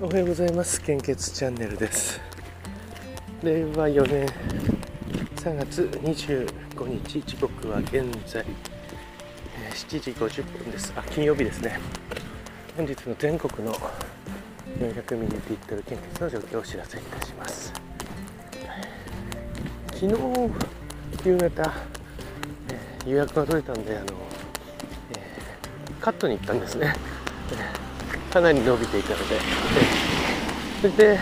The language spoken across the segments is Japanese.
おはようございます。献血チャンネルです。令和4年3月25日時刻は現在7時50分です。あ金曜日ですね。本日の全国の400ミリリットル献血の状況をお知らせいたします。昨日夕方、予約が取れたんであの、え、カットに行ったんですね、かなり伸びていたので、それで、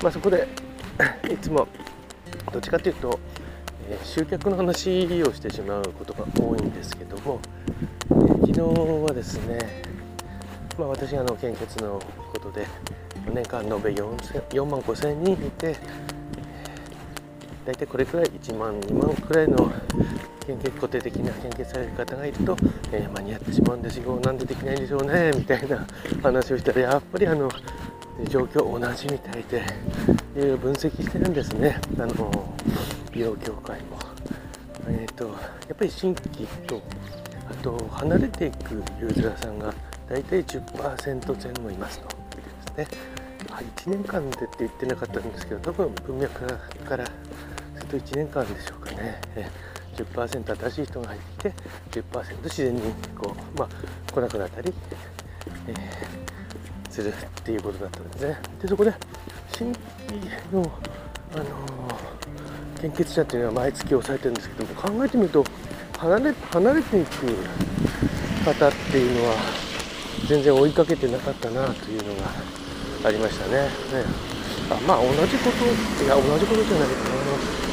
まあ、そこでいつもどっちかというと、えー、集客の話をしてしまうことが多いんですけども、えー、昨日はですね、まあ、私あの献血のことで年間延べ 4, 4万5000人いて大体これくらい1万2万くらいの献血固定的な献血される方がいると、えー、間に合ってしまうんですよ。なんでできないんでしょうねみたいな話をしたらやっぱりあの状況同じみたいでいろいろ分析してるんですね。あの美容協会も。えーと、やっぱり新規とあと離れていくユーザーさんが大体10%前後いますと。ですね。1年間でって言ってなかったんですけど多分文脈からと1年間でしょうかね。10%新しい人が入ってきて10%自然にこう、まあ、来なくなったり、えー、するっていうことだったんですね。でそこで新規の、あのー、献血者っていうのは毎月抑えてるんですけども考えてみると離れ離れていく方っていうのは全然追いかけてなかったなというのがありましたね。ねあまあ同じこといや同じことじゃないかな。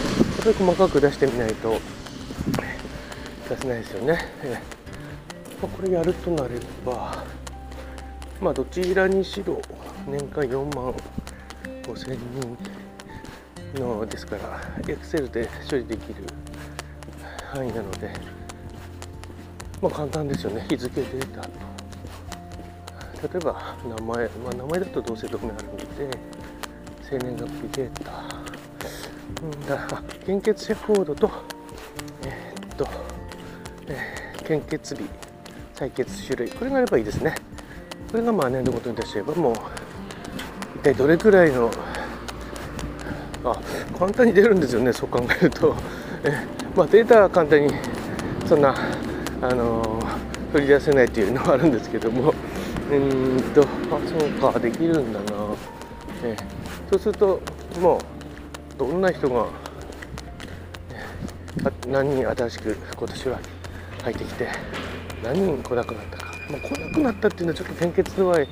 やっぱり細かく出してみないと出せないですよね、えまあ、これやるとなればまあどちらにしろ年間4万5千人のですからエクセルで処理できる範囲なのでまあ簡単ですよね。日付データ。例えば名前、まあ、名前だとどうせどこにあるので生年月日データ、だ献血者コードとえー、っと献血日採血種類。これがあればいいですね。これがまあ年度ごとに出しちゃえばもう一体どれくらいのあ簡単に出るんですよねそう考えると。えまあデータは簡単にそんなあのー、取り出せないというのはあるんですけども。うんとあそうかできるんだな。えそうするともうどんな人が何人新しく今年は入ってきて何人来なくなったか、まあ、来なくなったっていうのはちょっと献血度合い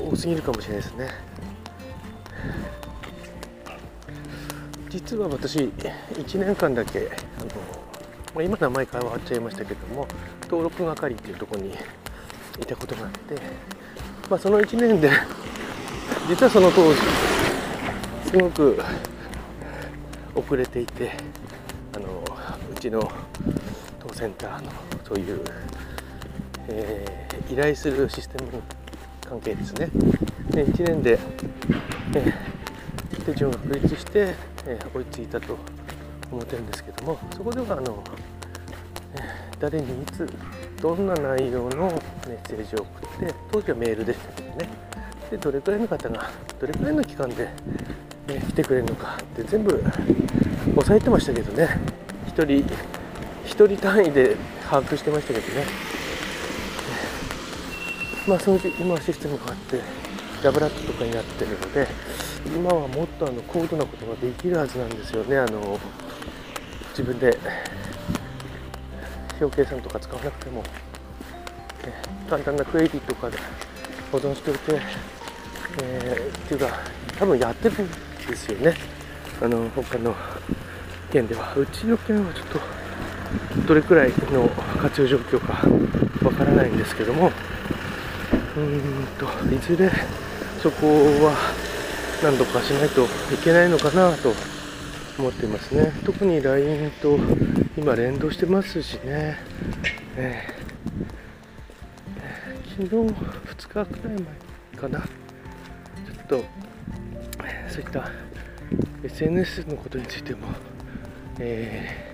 多すぎるかもしれないですね。実は私1年間だけあの、まあ、今名前変わっちゃいましたけども登録係っていうとこにいたことがあって、まあ、その1年で実はその当時すごく遅れていてあのうちの当センターのそういう、えー、依頼するシステム関係ですね。で1年で、えー、手順が確立して、えー、追いついたと思ってるんですけどもそこではあの、えー、誰にいつどんな内容のメッセージを送って当時はメールでしたけどねでどれくらいの方がどれくらいの期間で、え来てくれるのかって全部押さえてましたけどね。1人1人単位で把握してましたけどね。まあその今はシステムがあってダブラットとかになってるので今はもっとあの高度なことができるはずなんですよね。あの自分で表計算とか使わなくても、簡単なクエリとかで保存しておいて、えー、っていうか多分やってるですよね。あの他の県では。うちの県はちょっとどれくらいの活用状況かわからないんですけども。うーんといずれそこは何度かしないといけないのかなと思っていますね。特に LINE と今連動してますしね、えー、昨日2日くらい前かな。ちょっとそういった SNS のことについても、えー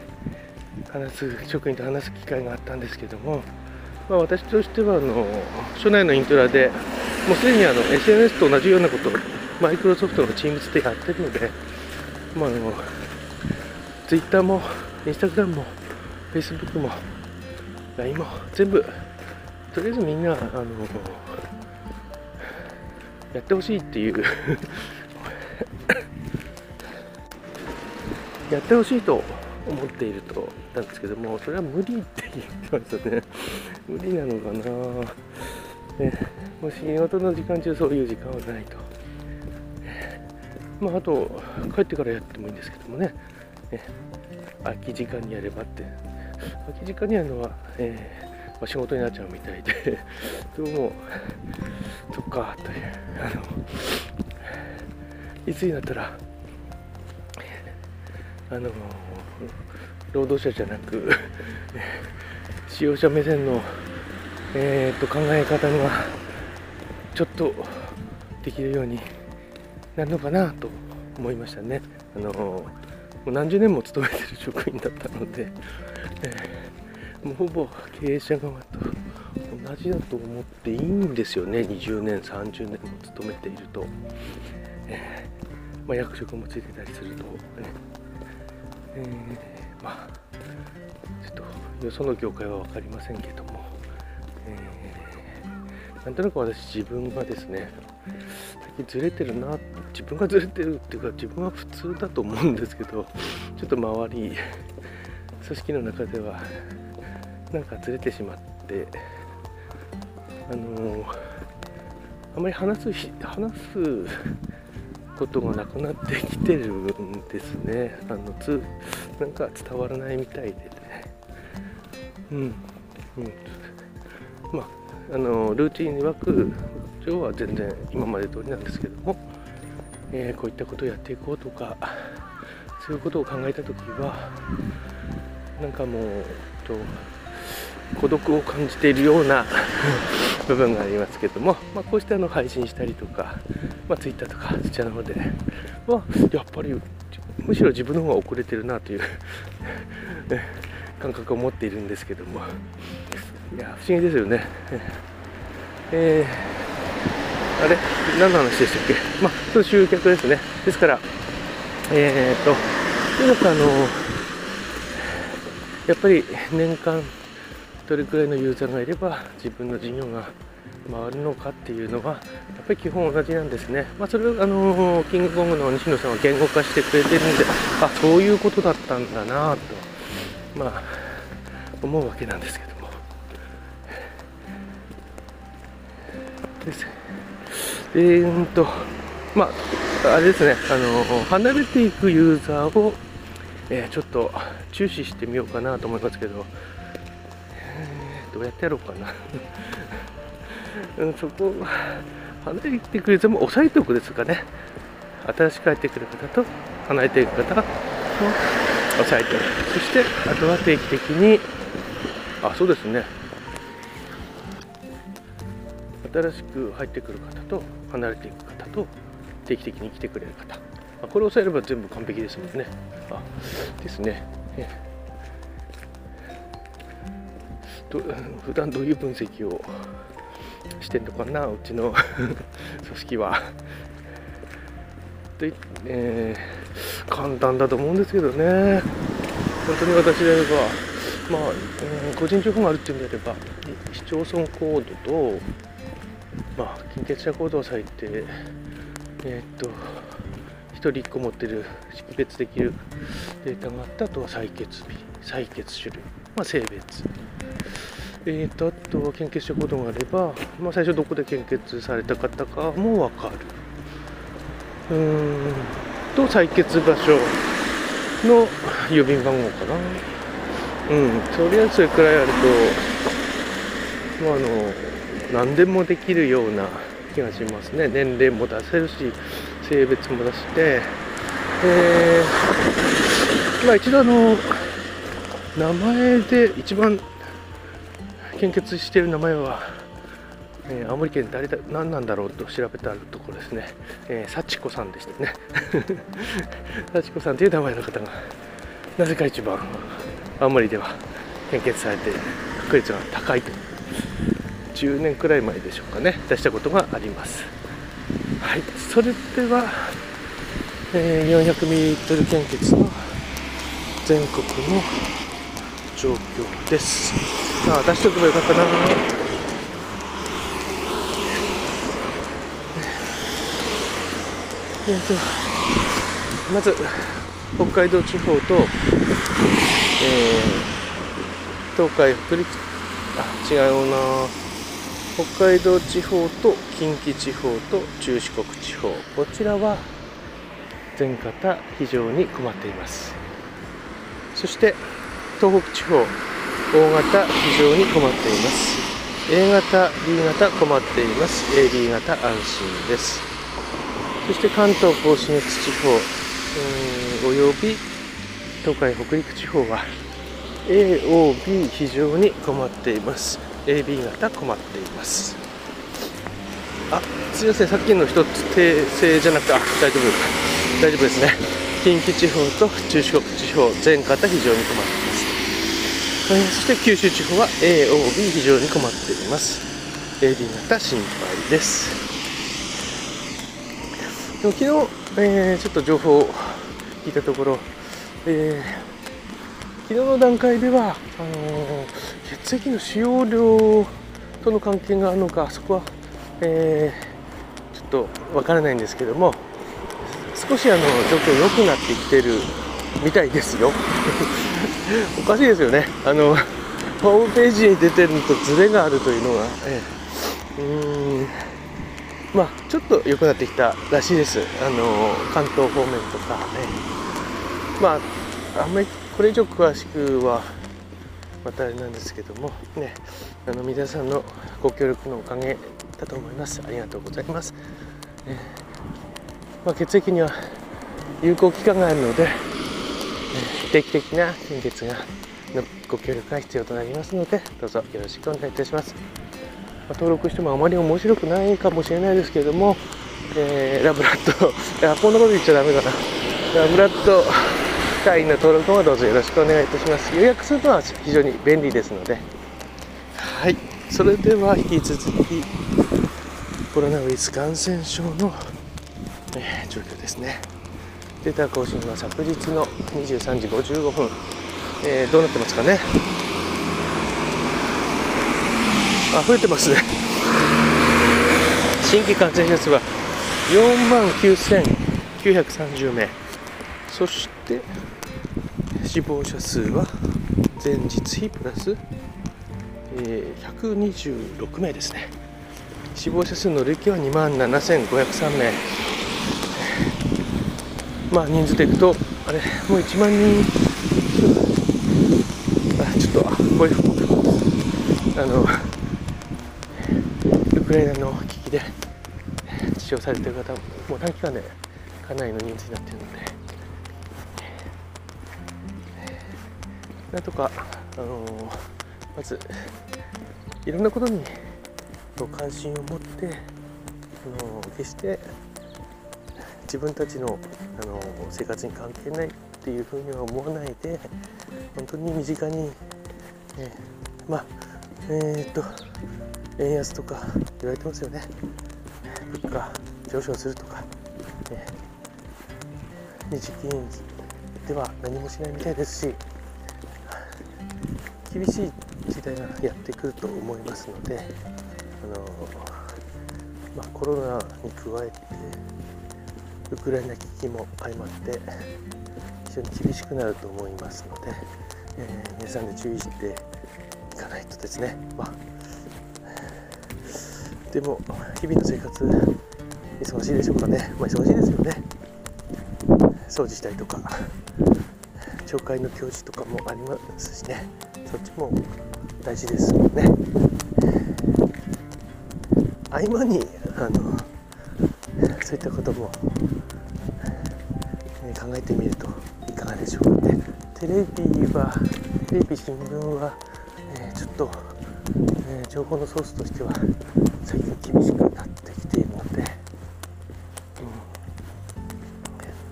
話す職員と話す機会があったんですけどもまあ、私としてはあの署内のイントラでもうすでにあの SNS と同じようなことをマイクロソフトの Teams でやってるので、まあ、あの Twitter も Instagram も Facebook も LINE も全部とりあえずみんなあのやってほしいっていう やってほしいと思っているとなんですけどもそれは無理って言ってましたね。無理なのかな、ね、もう仕事の時間中そういう時間はないと、まあ、あと帰ってからやってもいいんですけどもね。ね空き時間にやればって。空き時間にやるのは、えーま、仕事になっちゃうみたいで。どうもそっかというあのいつになったらあの労働者じゃなく使用者目線の、えー、と考え方がちょっとできるようになるのかなと思いましたね。あのもう何十年も勤めてる職員だったので、えー、もうほぼ経営者側と同じだと思っていいんですよね20年30年も勤めていると、え、まあ、役職もついてたりすると、ね。えー、まあちょっとよその業界は分かりませんけども、えー、なんとなく私自分がですね最近ずれてるな自分がずれてるっていうか自分は普通だと思うんですけどちょっと周り組織の中ではなんかずれてしまってあのー、あまり話す話すことがなくなってきてるんですね。あのつなんか伝わらないみたいでね。うんうん。まああのルーチンに枠上は全然今まで通りなんですけども、えー、こういったことをやっていこうとかそういうことを考えた時はなんかもうと孤独を感じているような部分がありますけども、まあ、こうしてあの配信したりとか、まあ、Twitter とかそちらの方ではやっぱりむしろ自分の方が遅れてるなという 感覚を持っているんですけども。いや不思議ですよね。えー、あれ？何の話でしたっけ？まあその集客ですね。ですからえー、っととにかくあのやっぱり年間どれくらいのユーザーがいれば自分の事業が回るのかっていうのはやっぱり基本同じなんですね、まあ、それをあのキングコングの西野さんは言語化してくれてるんであそういうことだったんだなとまあ思うわけなんですけども。です。えー、っとまああれですねあの離れていくユーザーを、えー、ちょっと注視してみようかなと思いますけど。どうやってやろうかな。うん、そこ離れてくれても押さえておくですかね。新しく帰ってくる方と離れていく方を押さえておく。そしてあとは定期的にあそうですね。新しく入ってくる方と離れていく方と定期的に来てくれる方。これを押さえれば全部完璧ですもんね。あですね。普段どういう分析をしてんのかなうちの。組織は。で、えー、簡単だと思うんですけどね。本当に私であればまあ、うん、個人情報があるっていうんであれば市町村コードと、まあ、金欠者コードを割いてえー、っと1人1個持ってる識別できるデータがあったあとは採血日採血種類、まあ、性別。えーと、あとは献血したことがあれば、まあ、最初どこで献血された方かも分かる。うん。と採血場所の郵便番号かな。うん。とりあえずそれくらいあると、まあ、あの何でもできるような気がしますね。年齢も出せるし性別も出して。えー、まあ一度あの名前で一番献血している名前は、えー、青森県誰だ何なんだろうと調べたところですね、えー、幸子さんでしたね。幸子さんという名前の方がなぜか一番青森では献血されて確率が高いと10年くらい前でしょうかね。出したことがあります。はい。それでは、えー、400m 献血の全国の状況です。さあ出しておけばよかったな。えっとまず北海道地方と、えー、東海北陸あ違うな。北海道地方と近畿地方と中四国地方。こちらは全方非常に困っています。そして東北地方。O 型非常に困っています。A 型 B 型困っています。AB 型安心です。そして関東甲信越地方および東海北陸地方は AOB 非常に困っています。AB 型困っています。あすいません。さっきの一つ訂正じゃなくてあ大丈夫。大丈夫ですね。近畿地方と中四国地方全方非常に困っています。えそして九州地方は AOB 非常に困っています。AB 型心配です。でも昨日、えー、ちょっと情報を聞いたところ、えー、昨日の段階ではあの、血液の使用量との関係があるのかそこは、えー、ちょっとわからないんですけども少しあの状況良くなってきてるみたいですよ。おかしいですよね。あのホームページに出てるのとズレがあるというのが、えー、うん。まあちょっと良くなってきたらしいです。あの関東方面とか。ねまああんまりこれ以上詳しくはまたあれなんですけども。ね。あの皆さんのご協力のおかげだと思います。ありがとうございます、ねまあ、血液には有効期間があるので、定期的な献血がのご協力が必要となりますのでどうぞよろしくお願いいたします、まあ、登録してもあまり面白くないかもしれないですけれども、えー、ラブラッドいやこんなこと言っちゃダメだな。ラブラッド会員の登録もどうぞよろしくお願いいたします。予約するのは非常に便利ですので。はい。それでは引き続きコロナウイルス感染症のえー、状況ですね。データ更新は昨日の23時55分、えー、どうなってますかね？あ増えてますね。新規感染者数は4万9930名。そして死亡者数は前日比プラス、えー、126名ですね。死亡者数の累計は2万7503名。まあ人数でいくとあれもう1万人。あちょっとこういうあのウクライナの危機で治療されてる方もう短期間でかなりの人数になってるので。なんとかあのまずいろんなことに関心を持ってあの決して自分たちのあの生活に関係ないっていうふうには思わないで本当に身近に、えー、まあえー、っと円安とか言われてますよね。物価上昇するとか、えー、日銀では何もしないみたいですし厳しい時代がやってくると思いますのであの、まあ、コロナに加えてウクライナ危機も相まって非常に厳しくなると思いますので、えー、皆さんで注意していかないとですね、まあ、でも日々の生活忙しいでしょうかね、まあ、忙しいですよね。掃除したりとか紹介の教授とかもありますしね。そっちも大事ですもんね。合間にあのそういったこともえ考えてみるといかがでしょうか。ねテレビはテレビ新聞は、えー、ちょっと、えー、情報のソースとしては最近厳しくなってきているので、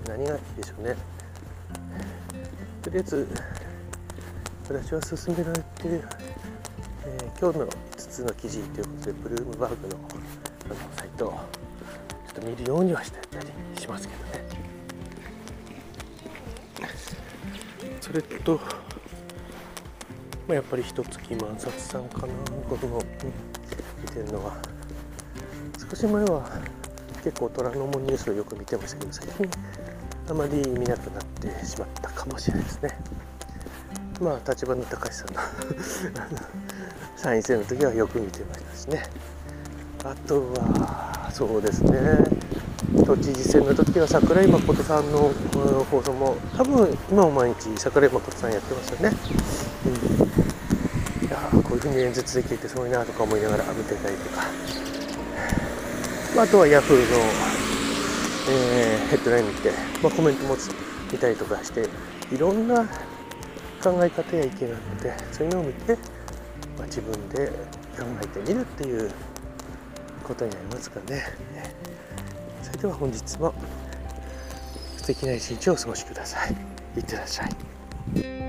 うん、何がいいでしょうね。とりあえず私は勧められてる、えー、今日の5つの記事ということでブルームバーグのあのサイトを見るようにはしてたりしますけどね。それと、まあ、やっぱり一月万冊さんかなこの、見てるのは少し前は結構虎ノ門ニュースをよく見てましたけど最近あまり見なくなってしまったかもしれないですね。まあ立花隆さんの参院選の時はよく見てましたしね。あとはそうですね。都知事選の時は櫻井誠さんの放送も多分今も毎日櫻井誠さんやってますよね、うん、いやこういうふうに演説できてすごいなとか思いながら見てたりとか、まあ、あとはヤフーの、えー、ヘッドライン見て、まあ、コメントも見たりとかしていろんな考え方や意見があってそういうのを見て、まあ、自分で考えてみるっていうことになりますかね。それでは本日も素敵な一日をお過ごしください。いってらっしゃい。